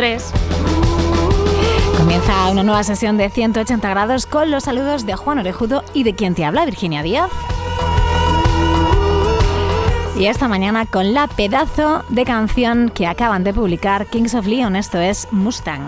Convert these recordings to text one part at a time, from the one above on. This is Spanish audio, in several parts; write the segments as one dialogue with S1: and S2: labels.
S1: En Radio 3 comienza una nueva sesión de 180 grados con los saludos de Juan Orejudo y de quien te habla, Virginia Díaz. Y esta mañana con la pedazo de canción que acaban de publicar Kings of Leon, esto es Mustang.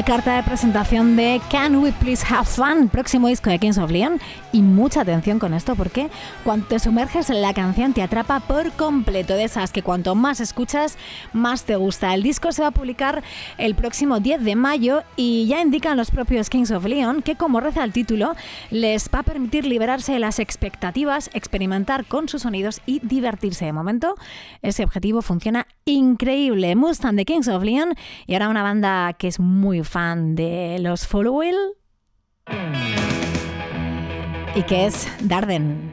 S1: La carta de presentación de Can We Please Have Fun, próximo disco de Kings of Leon. Y mucha atención con esto porque cuando te sumerges en la canción te atrapa por completo. De esas que cuanto más escuchas, más te gusta. El disco se va a publicar el próximo 10 de mayo y ya indican los propios Kings of Leon que, como reza el título, les va a permitir liberarse de las expectativas, experimentar con sus sonidos y divertirse. De momento, ese objetivo funciona increíble. Mustang de Kings of Leon y ahora una banda que es muy fan de los Follow Will y que es Darden.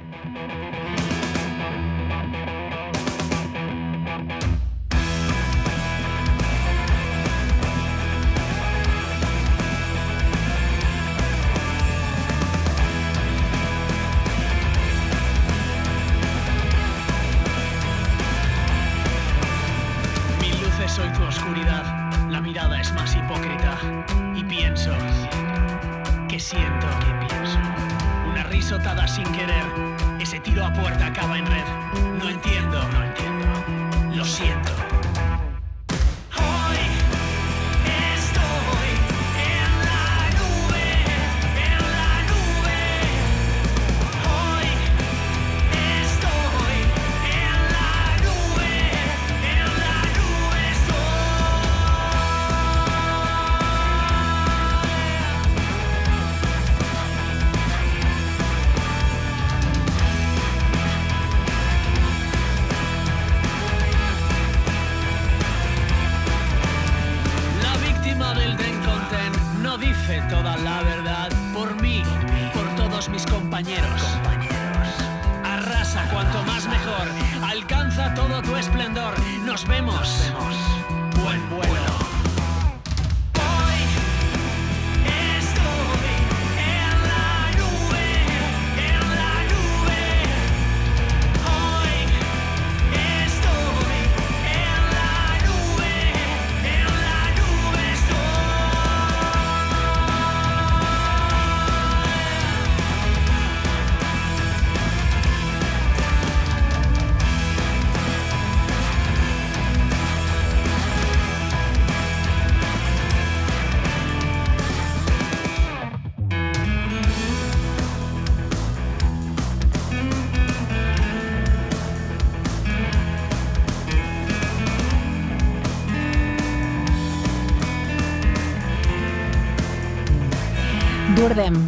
S2: Siento, una risotada sin querer. Ese tiro a puerta acaba en red. No entiendo, lo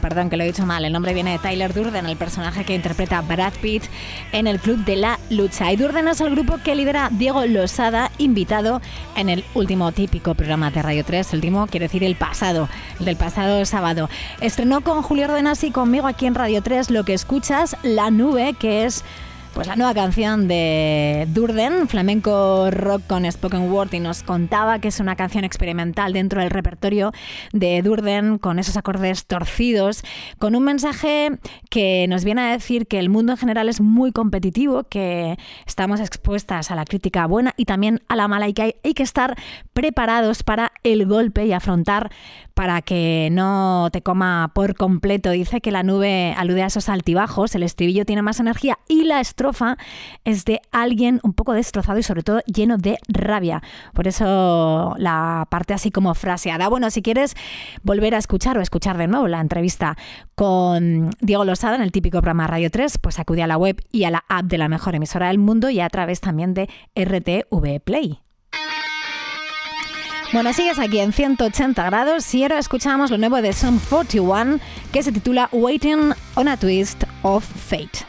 S3: Perdón que lo he dicho mal, el nombre viene de Tyler Durden, el personaje que interpreta Brad Pitt en el Club de la Lucha. Y Durden es el grupo que lidera Diego Losada, invitado en el último típico programa de Radio 3, el último quiere decir el pasado, el del pasado sábado. Estrenó con Julio Ordenas y conmigo aquí en Radio 3 lo que escuchas, La Nube, que es pues la nueva canción de Durden, flamenco rock con spoken word, y nos contaba que es una canción experimental dentro del repertorio de Durden, con esos acordes torcidos, con un mensaje que nos viene a decir que el mundo en general es muy competitivo, que estamos expuestas a la crítica buena y también a la mala, y que hay, hay que estar preparados para el golpe y afrontar para que no te coma por completo. Dice que la nube alude a esos altibajos, el estribillo tiene más energía y la estrofa es de alguien un poco destrozado y sobre todo lleno de rabia. Por eso la parte así como fraseada. Bueno, si quieres volver a escuchar o escuchar de nuevo la entrevista con Diego Losada en el típico programa Radio 3, pues acude a la web y a la app de la mejor emisora del mundo y a través también de RTV Play. Bueno, sigues aquí en 180 grados y ahora escuchamos lo nuevo de Sum 41 que se titula Waiting on a Twist of Fate.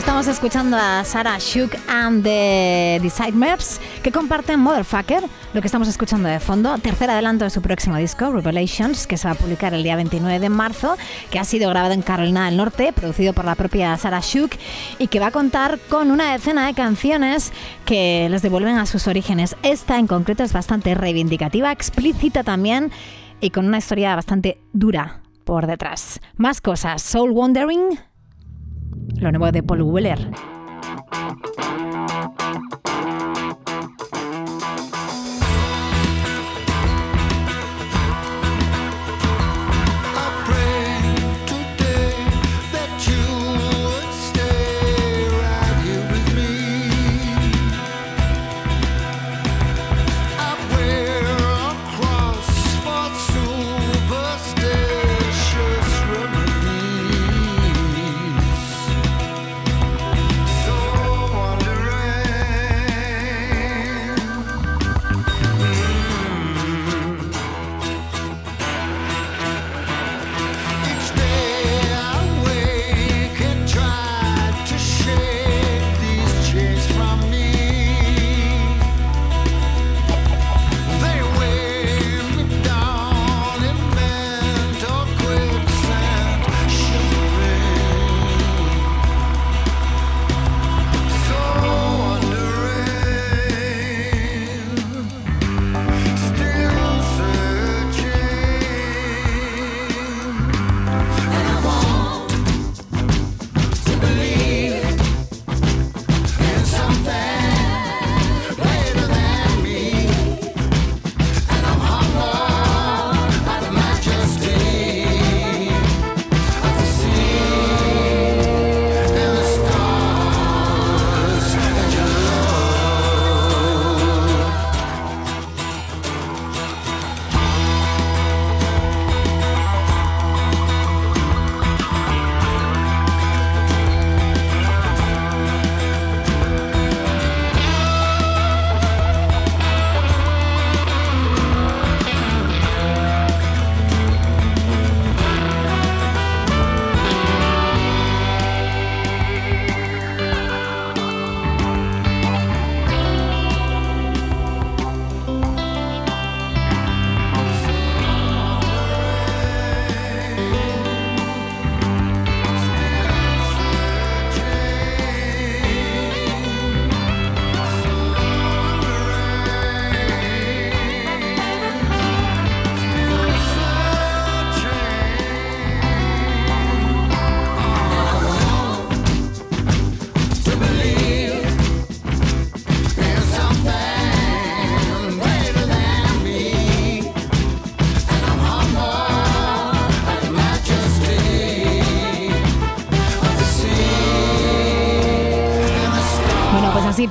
S4: Estamos escuchando a Sarah Shook and the Decide Maps que comparten Motherfucker, lo que estamos escuchando de fondo, tercer adelanto de su próximo disco, Revelations, que se va a publicar el día 29 de marzo, que ha sido grabado en Carolina del Norte, producido por la propia Sarah Shook y que va a contar con una decena de canciones que les devuelven a sus orígenes. Esta en concreto es bastante reivindicativa, explícita también y con una historia bastante dura por detrás. Más cosas, Soul Wandering lo nuevo de Paul Weller.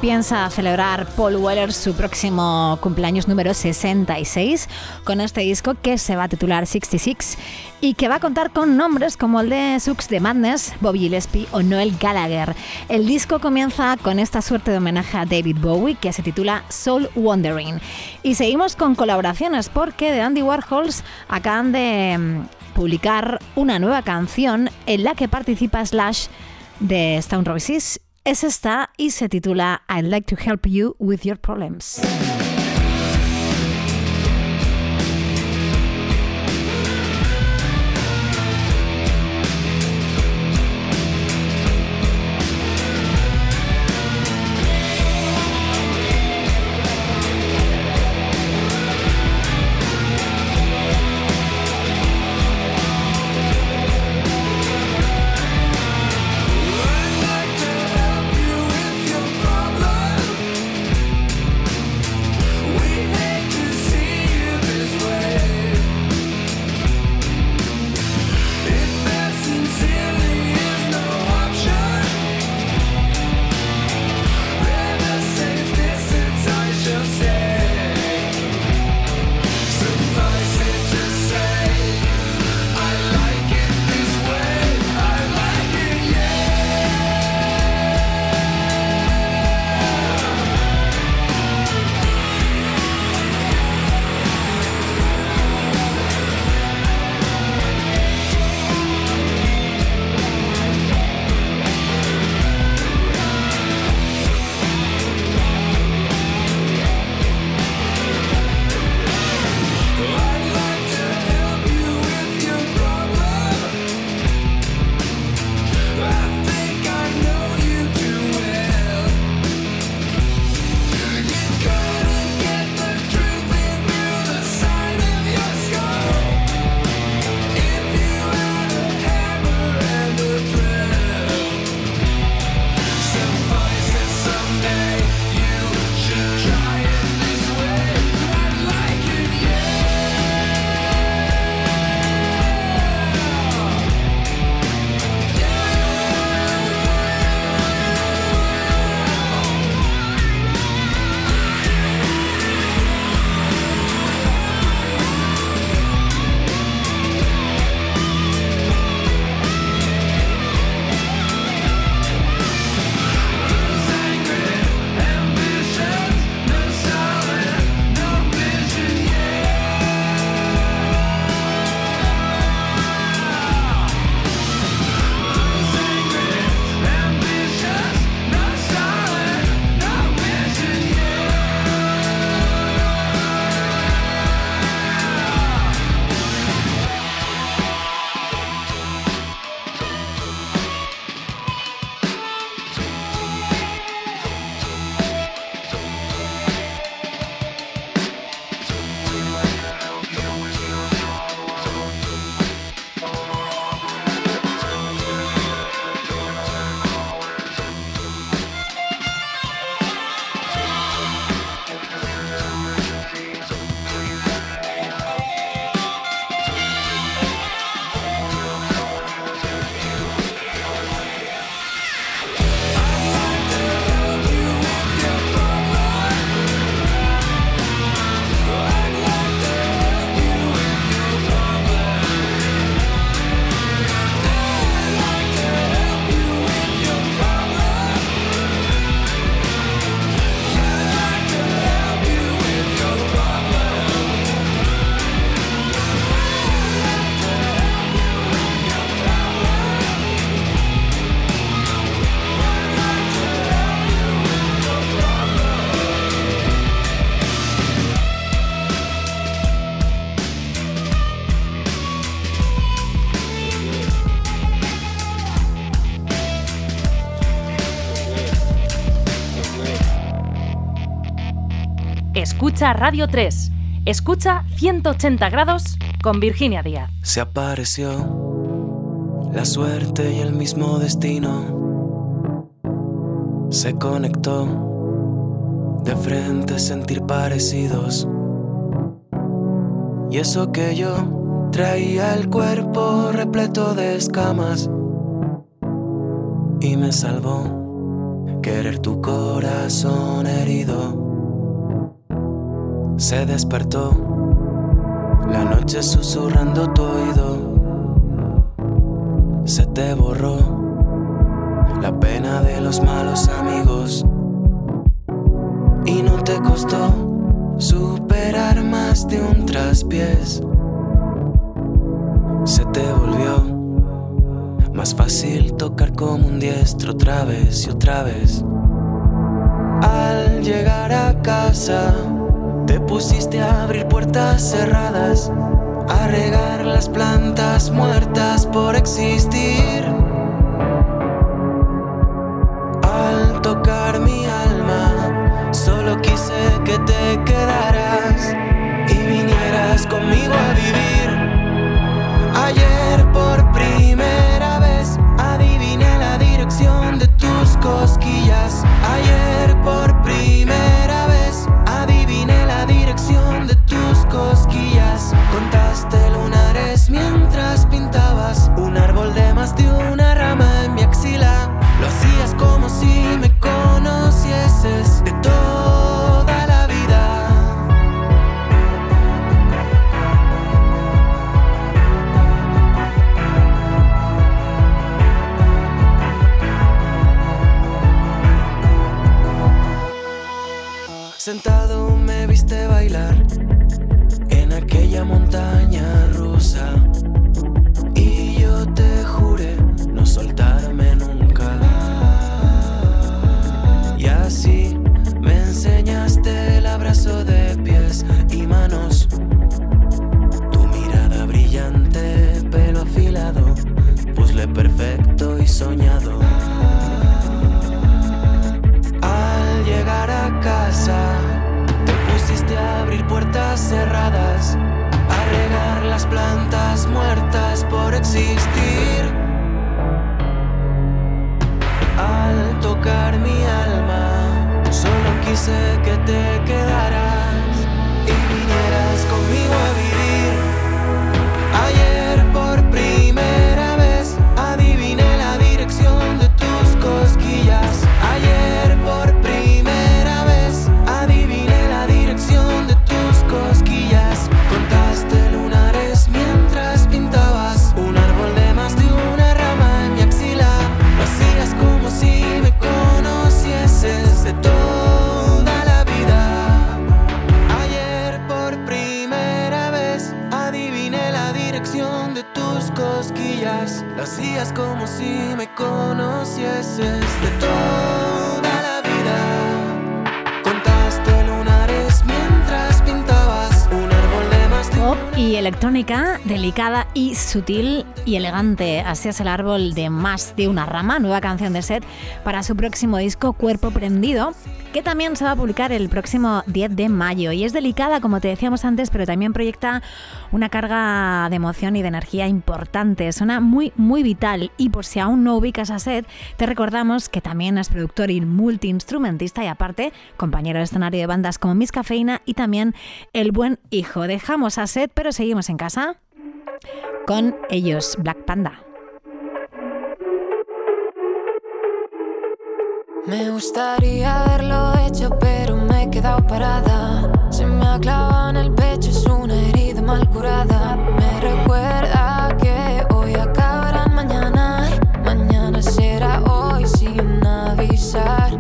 S5: Piensa celebrar Paul Weller su próximo cumpleaños número 66 con este disco que se va a titular 66 y que va a contar con nombres como el de Sux de Madness, Bobby Gillespie o Noel Gallagher. El disco comienza con esta suerte de homenaje a David Bowie que se titula Soul Wandering. Y seguimos con colaboraciones porque de Andy Warhols acaban de mm, publicar una nueva canción en la que participa Slash de Stone Roses es esta y se titula I'd like to help you with your problems.
S6: Escucha Radio 3. Escucha 180 grados con Virginia Díaz.
S7: Se apareció la suerte y el mismo destino. Se conectó de frente sentir parecidos. Y eso que yo traía el cuerpo repleto de escamas. Y me salvó querer tu corazón herido se despertó. La noche susurrando tu oído se te borró. La pena de los malos amigos y no te costó superar más de un traspiés. Se te volvió más fácil tocar como un diestro otra vez y otra vez. Al llegar a casa, te pusiste a abrir puertas cerradas, a regar las plantas muertas por existir. Al tocar mi alma, solo quise que te quedaras y vinieras conmigo
S4: delicada y sutil y elegante. Así es el árbol de más de una rama, nueva canción de Set para su próximo disco Cuerpo Prendido, que también se va a publicar el próximo 10 de mayo. Y es delicada, como te decíamos antes, pero también proyecta una carga de emoción y de energía importante. Suena muy, muy vital. Y por si aún no ubicas a Set, te recordamos que también es productor y multiinstrumentista y aparte compañero de escenario de bandas como Miss Cafeína y también El Buen Hijo. Dejamos a Set, pero seguimos en casa con ellos, Black Panda.
S8: Me gustaría haberlo hecho, pero me he quedado parada. Se me ha clavado en el pecho, es una herida mal curada. Me recuerda que hoy acabarán mañana. Mañana será hoy sin avisar.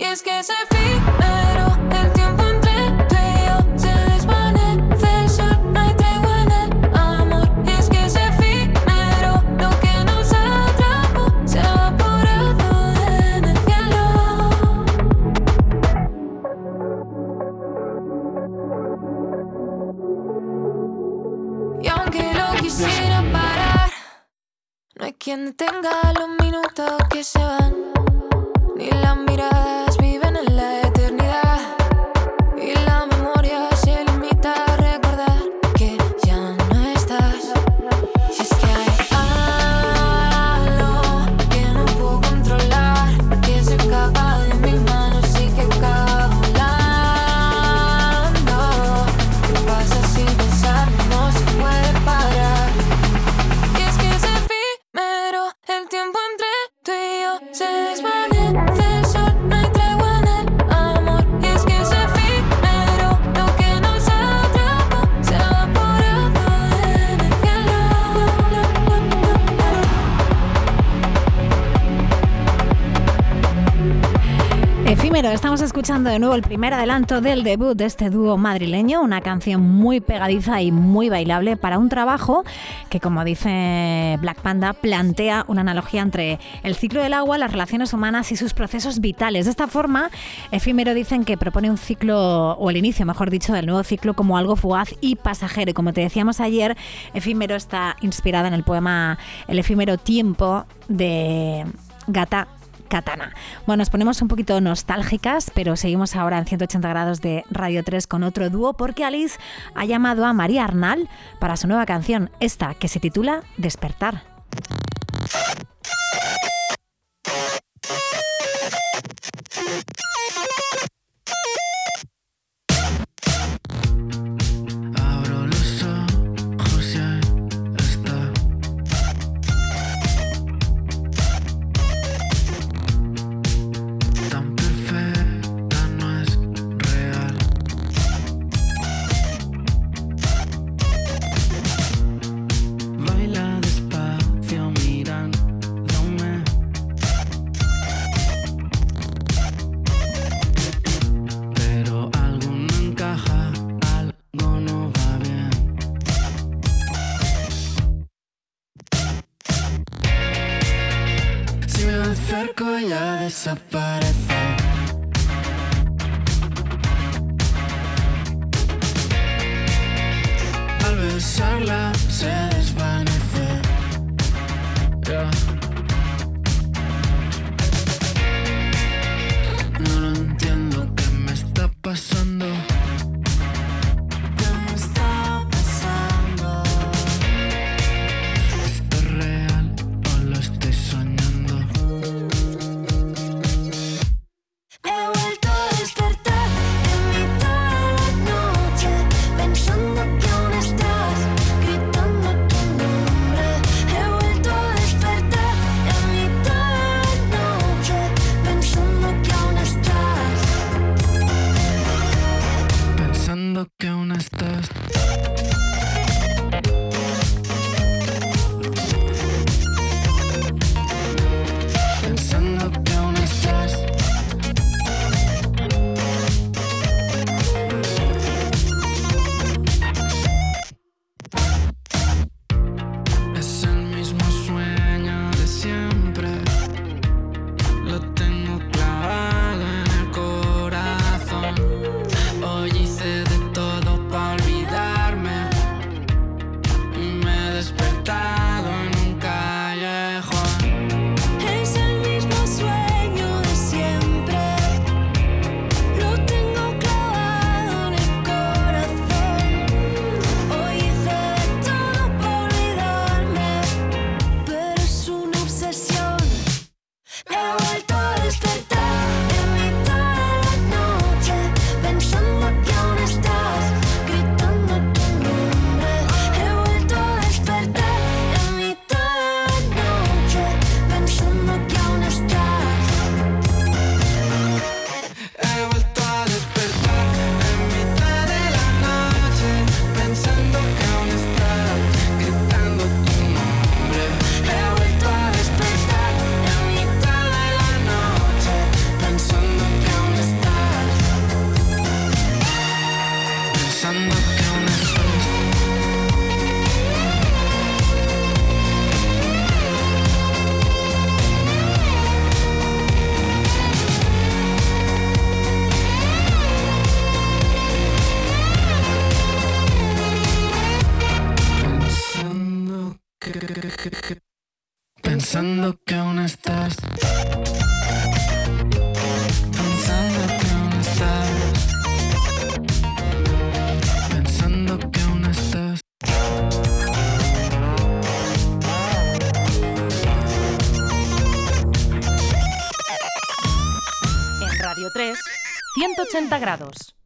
S8: Y es que ese efímero el tiempo entre tú y yo se desvanece el sol, no hay tregua en el amor. Y es que ese efímero lo que nos atrapó se ha evaporado en el cielo. Y aunque lo quisiera parar, no hay quien detenga los minutos que se van. Ni las miradas de
S4: nuevo el primer adelanto del debut de este dúo madrileño, una canción muy pegadiza y muy bailable para un trabajo que, como dice Black Panda, plantea una analogía entre el ciclo del agua, las relaciones humanas y sus procesos vitales. De esta forma, Efímero dicen que propone un ciclo, o el inicio, mejor dicho, del nuevo ciclo como algo fugaz y pasajero. Y como te decíamos ayer, Efímero está inspirada en el poema El efímero tiempo de Gata Katana. Bueno, nos ponemos un poquito nostálgicas, pero seguimos ahora en 180 grados de Radio 3 con otro dúo porque Alice ha llamado a María Arnal para su nueva canción, esta que se titula
S9: Despertar.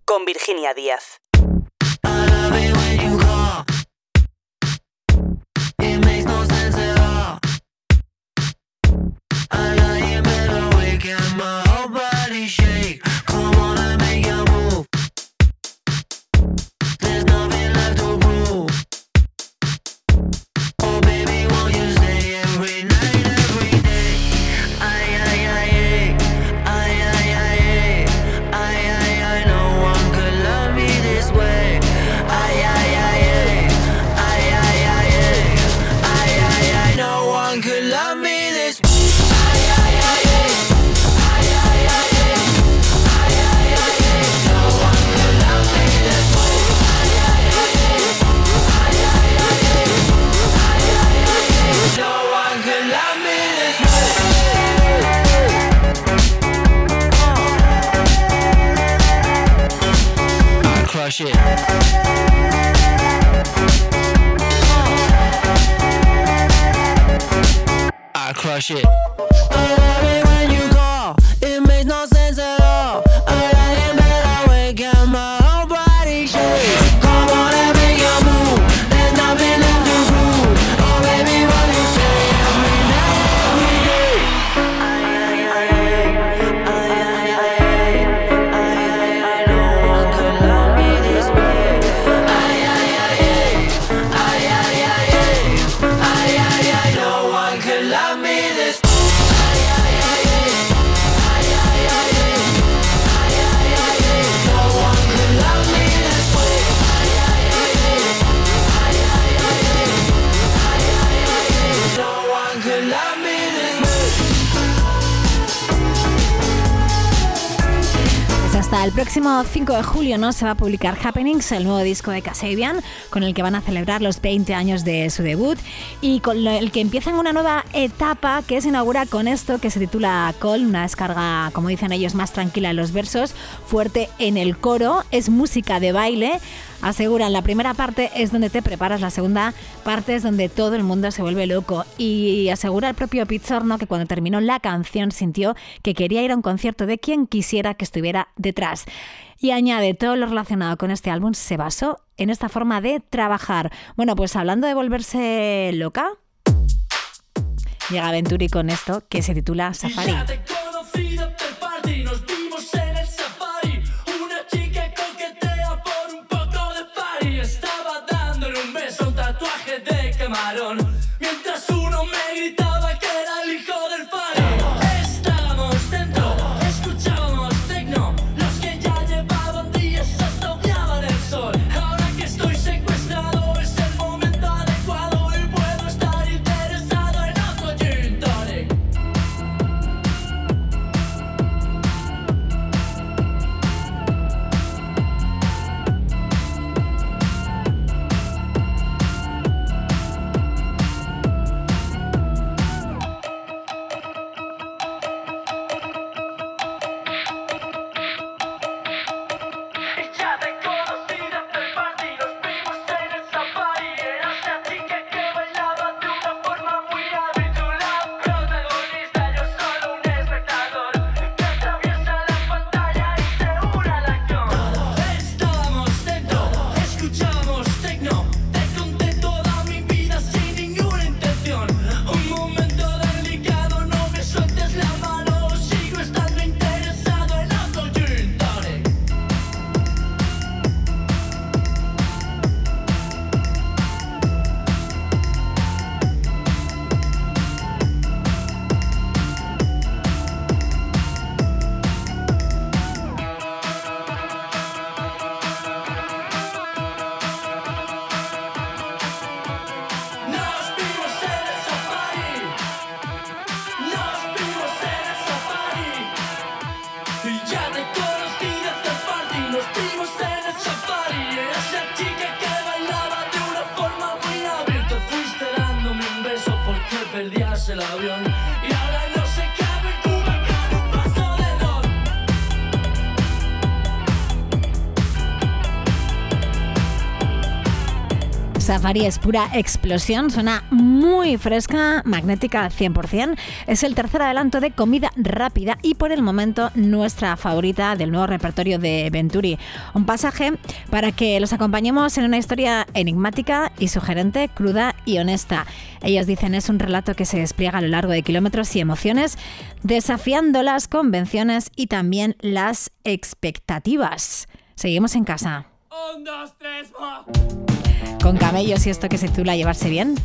S6: Con Virginia Díaz.
S10: I
S5: crush it.
S11: El próximo 5 de julio no se va a publicar Happenings, el nuevo disco de Kasabian, con el que van a celebrar los 20 años de su debut y con el que empiezan una nueva etapa que se inaugura con esto que se titula Call, una descarga, como dicen ellos, más tranquila en los versos, fuerte en el coro, es música de baile. Aseguran, la primera parte es donde te preparas, la segunda parte es donde todo el mundo se vuelve loco. Y asegura el propio Pizzorno que cuando terminó la canción sintió que quería ir a un concierto de quien quisiera que estuviera detrás. Y añade, todo lo relacionado con este álbum se basó en esta forma de trabajar. Bueno, pues hablando de volverse loca, llega Venturi con esto que se titula Safari.
S12: Safari es
S11: pura explosión, suena muy fresca, magnética al 100%. Es el tercer adelanto de comida rápida y por el momento nuestra favorita del nuevo repertorio de Venturi. Un pasaje para que los acompañemos en una historia enigmática y sugerente, cruda y honesta. Ellos dicen es un relato que se despliega a lo largo de kilómetros y emociones, desafiando las convenciones y también las expectativas. Seguimos en casa.
S12: Un, dos, tres.
S11: Con camellos y esto que se titula llevarse bien.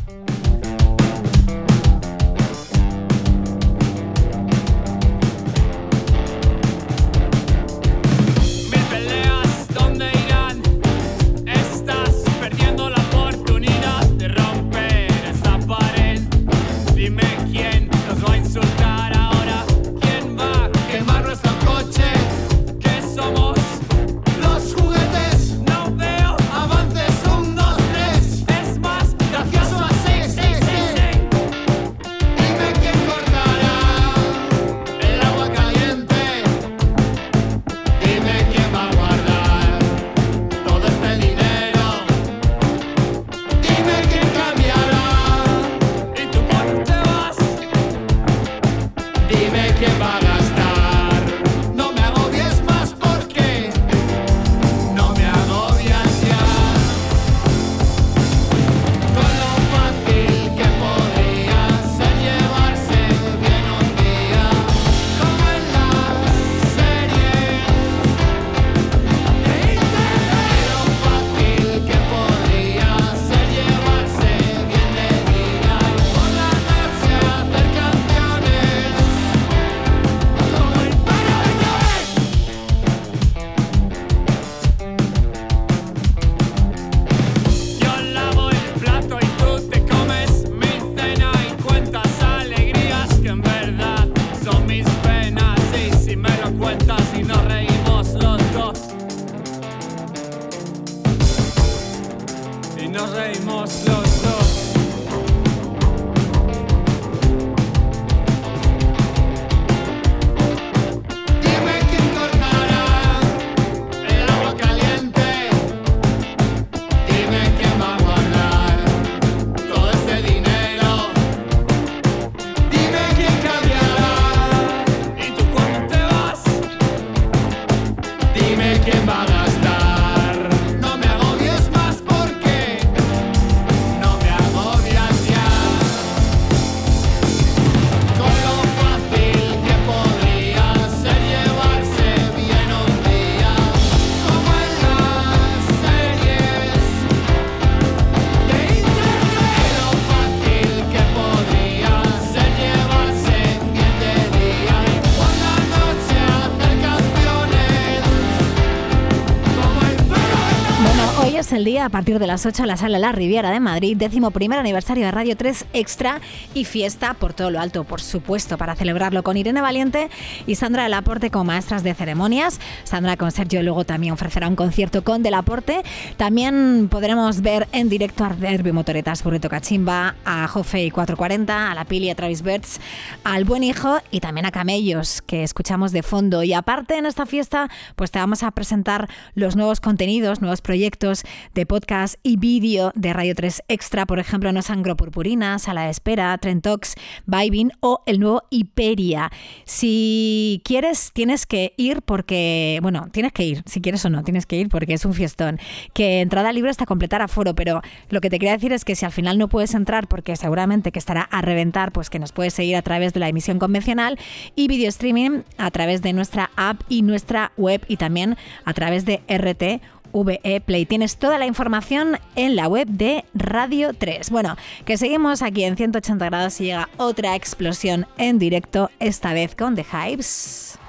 S13: Día
S4: a partir de las 8 en la sala La Riviera de Madrid, décimo primer aniversario de Radio 3 Extra y fiesta por todo lo alto, por supuesto, para celebrarlo con Irene Valiente y Sandra Delaporte como maestras de ceremonias. Sandra con Sergio luego también ofrecerá un concierto con Delaporte. También podremos ver en directo a Derby Motoretas, Burrito Cachimba, a Joffey 440, a La Pili, a Travis Birds, al Buen Hijo y también a Camellos, que escuchamos de fondo. Y aparte en esta fiesta, pues te vamos a presentar los nuevos contenidos, nuevos proyectos de podcast y vídeo de Radio 3 Extra, por ejemplo, No Sangro Purpurina, Sala de Espera, Trentox, Vibing o el nuevo Hiperia. Si quieres, tienes que ir porque, bueno, tienes que ir, si quieres o no, tienes que ir porque es un fiestón. Que entrada libre hasta completar aforo, pero lo que te quería decir es que si al final no puedes entrar porque seguramente que estará a reventar, pues que nos puedes seguir a través de la emisión convencional y video streaming a través de nuestra app y nuestra web y también a través de RT. VE Play. Tienes toda la información en la web de Radio 3. Bueno, que seguimos aquí en 180 grados y llega otra explosión en directo, esta vez con The Hives.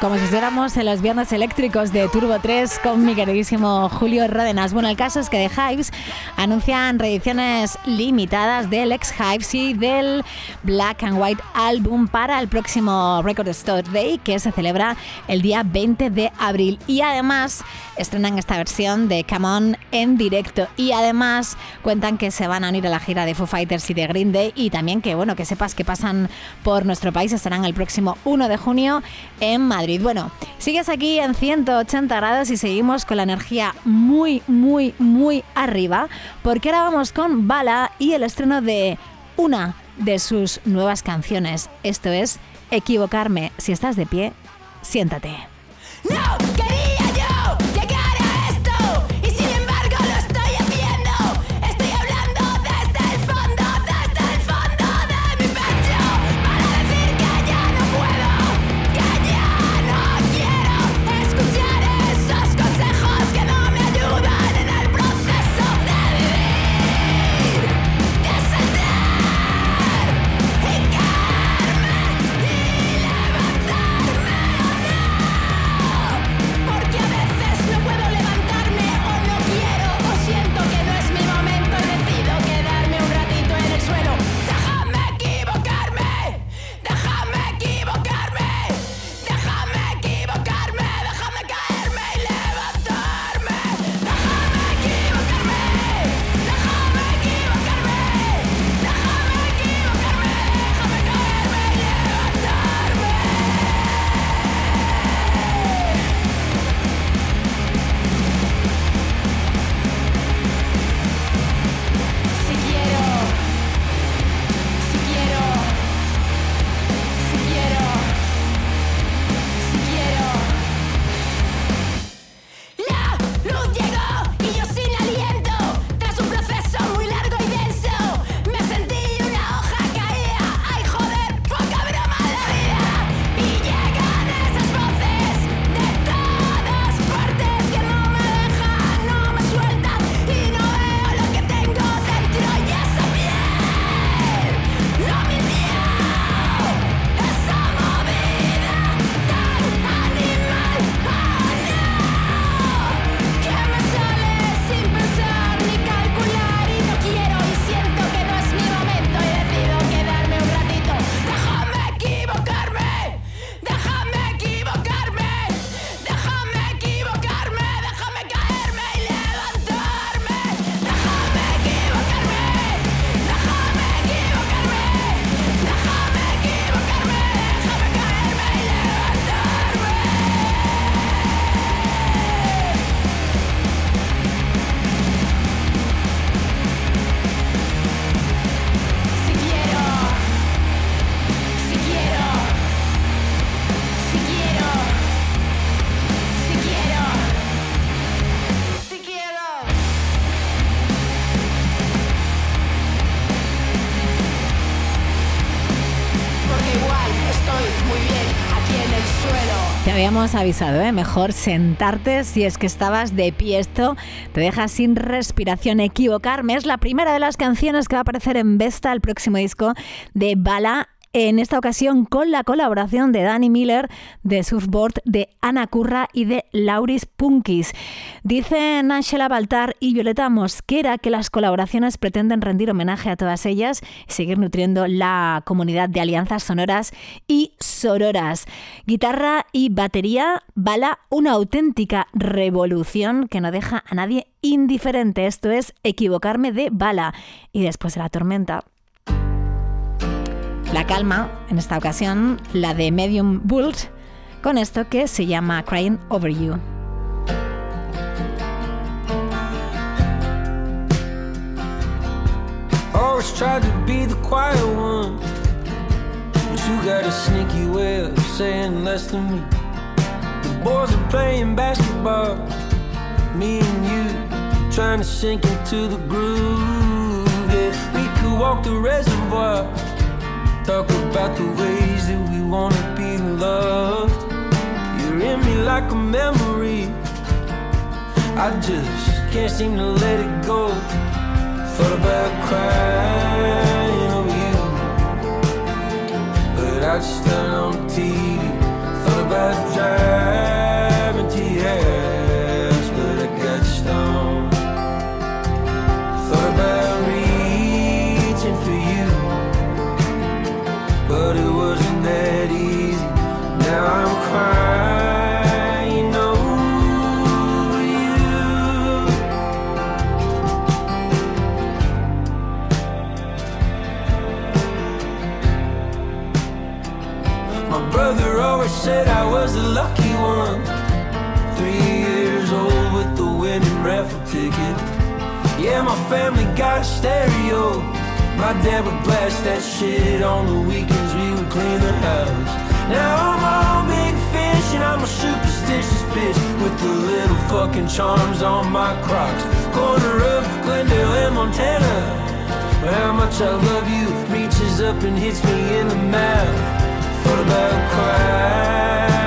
S4: Como si estuviéramos en los viernes eléctricos de Turbo 3 con mi queridísimo Julio Ródenas. Bueno, el caso es que The Hives anuncian reediciones limitadas del ex Hives y del Black and White álbum para el próximo Record Store Day que se celebra el día 20 de abril. Y además estrenan esta versión de Come On en directo. Y además cuentan que se van a unir a la gira de Foo Fighters y de Green Day. Y también que, bueno, que sepas que pasan por nuestro país. Estarán el próximo 1 de junio en Madrid. Bueno, sigues aquí en 180 grados y seguimos con la energía muy, muy, muy arriba. Porque ahora vamos con Bala y el estreno de una de sus nuevas canciones. Esto es Equivocarme. Si estás de pie, siéntate.
S3: No
S4: habíamos avisado, ¿eh? mejor sentarte si es que estabas de pie. Esto te deja sin respiración. Equivocarme es la primera de las canciones que va a aparecer en Vesta, el próximo disco de Bala. En esta ocasión con la colaboración de Danny Miller, de Surfboard, de Ana Curra y de Lauris Punkis. Dicen Angela Baltar y Violeta Mosquera que las colaboraciones pretenden rendir homenaje a todas ellas y seguir nutriendo la comunidad de alianzas sonoras y sororas. Guitarra y batería, bala una auténtica revolución que no deja a nadie indiferente. Esto es equivocarme de bala. Y después de la tormenta, la calma, en esta ocasión, la de Medium Bulls, con esto que se llama Crying Over You.
S5: Always tried to be the quiet one. But you got a sneaky way of saying less than me. The boys are playing basketball. Me and you trying to sink into the groove. We could walk the reservoir. Talk about the ways that we wanna be loved. You're in me like a memory. I just can't seem to let it go. Thought about crying over you, but I just turned on the TV. Thought about driving said I was the lucky one. Three years old with the winning raffle ticket. Yeah, my family got a stereo. My dad would blast that shit on the weekends. We would clean the house. Now I'm all big fish and I'm a superstitious bitch with the little fucking charms on my Crocs. Corner of Glendale and Montana. How much I love you reaches up and hits me in the mouth for
S4: the crowd.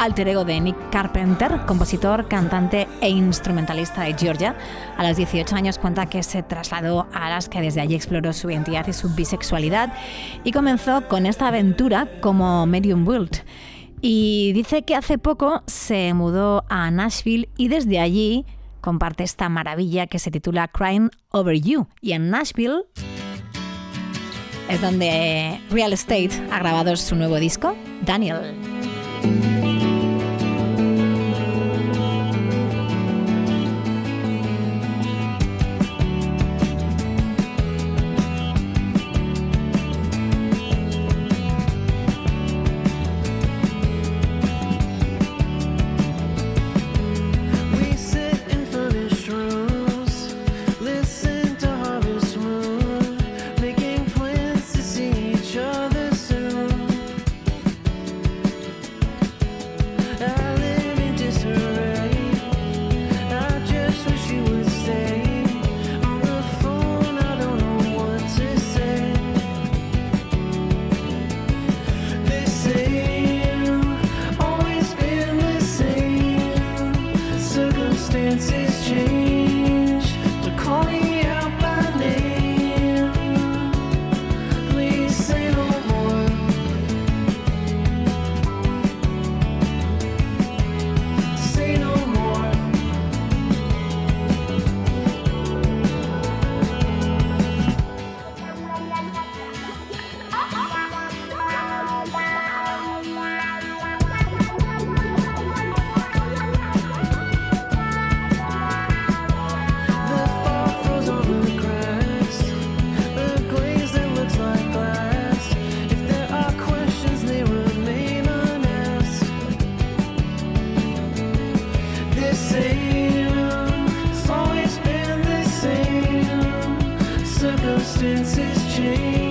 S4: Alter ego de Nick Carpenter, compositor, cantante e instrumentalista de Georgia. A los 18 años cuenta que se trasladó a Alaska, desde allí exploró su identidad y su bisexualidad y comenzó con esta aventura como Medium Build. Y dice que hace poco se mudó a Nashville y desde allí comparte esta maravilla que se titula Crying Over You. Y en Nashville es donde Real Estate ha grabado su nuevo disco, Daniel.
S14: Circumstances change.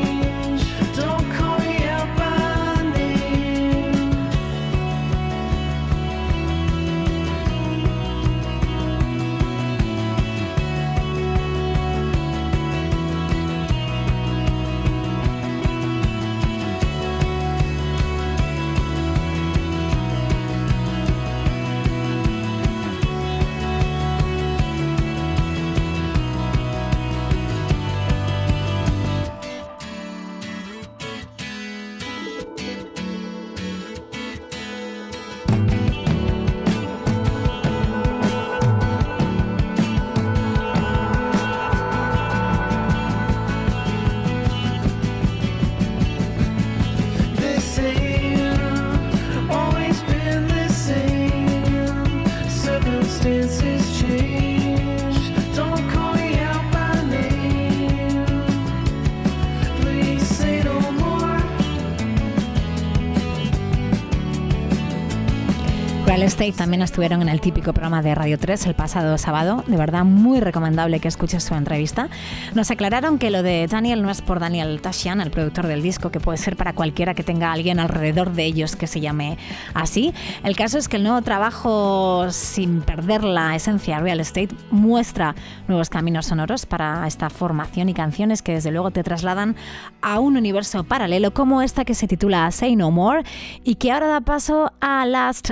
S4: Real Estate también estuvieron en el típico programa de Radio 3 el pasado sábado. De verdad, muy recomendable que escuches su entrevista. Nos aclararon que lo de Daniel no es por Daniel Tashian, el productor del disco, que puede ser para cualquiera que tenga alguien alrededor de ellos que se llame así. El caso es que el nuevo trabajo, sin perder la esencia Real Estate, muestra nuevos caminos sonoros para esta formación y canciones que desde luego te trasladan a un universo paralelo como esta que se titula Say No More y que ahora da paso a Last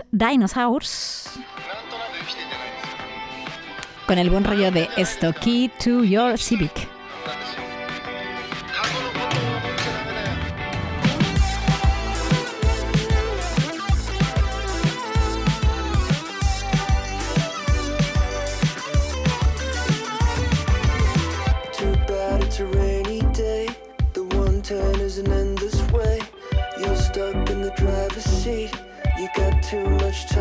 S4: Dinosaurs con el buen rollo de esto Key to Your Civic.
S14: Too bad it's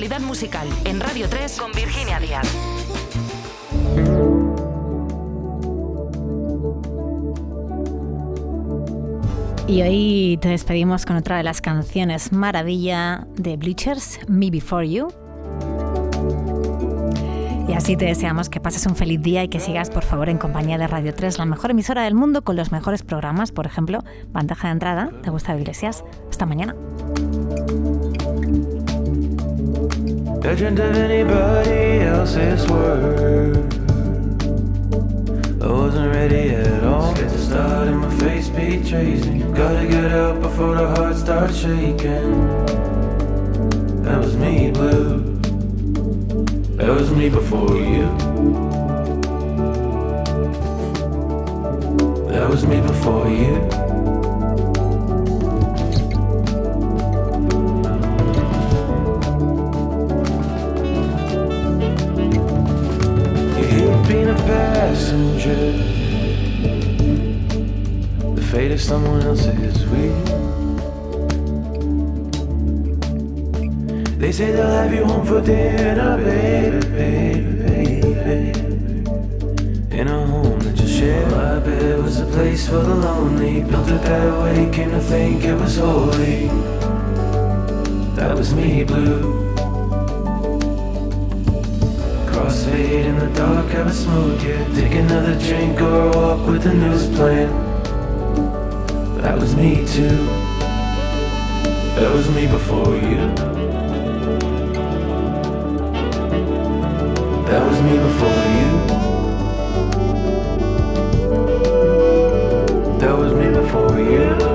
S6: actualidad musical en Radio 3 con Virginia Díaz.
S4: Y hoy te despedimos con otra de las canciones maravilla de Bleachers, Me Before You. Y así te deseamos que pases un feliz día y que sigas, por favor, en compañía de Radio 3, la mejor emisora del mundo con los mejores programas, por ejemplo, Bandeja de Entrada de Gustavo Iglesias. Hasta mañana.
S15: Dreamt of anybody else's word. I wasn't ready at all. Scared to start and my face betrays me. Gotta get up before the heart starts shaking. That was me, blue. That was me before you. That was me before you. Passenger. The fate of someone else's wheel. They say they'll have you home for dinner, baby, baby, baby. In a home that you share. Bet it was a place for the lonely. Built it that way, came to think it was holy. That was me, blue. late in the dark, haven't smoked yet. Take another drink or walk with the news playing. That was me too. That was me before you. That was me before you. That was me before you.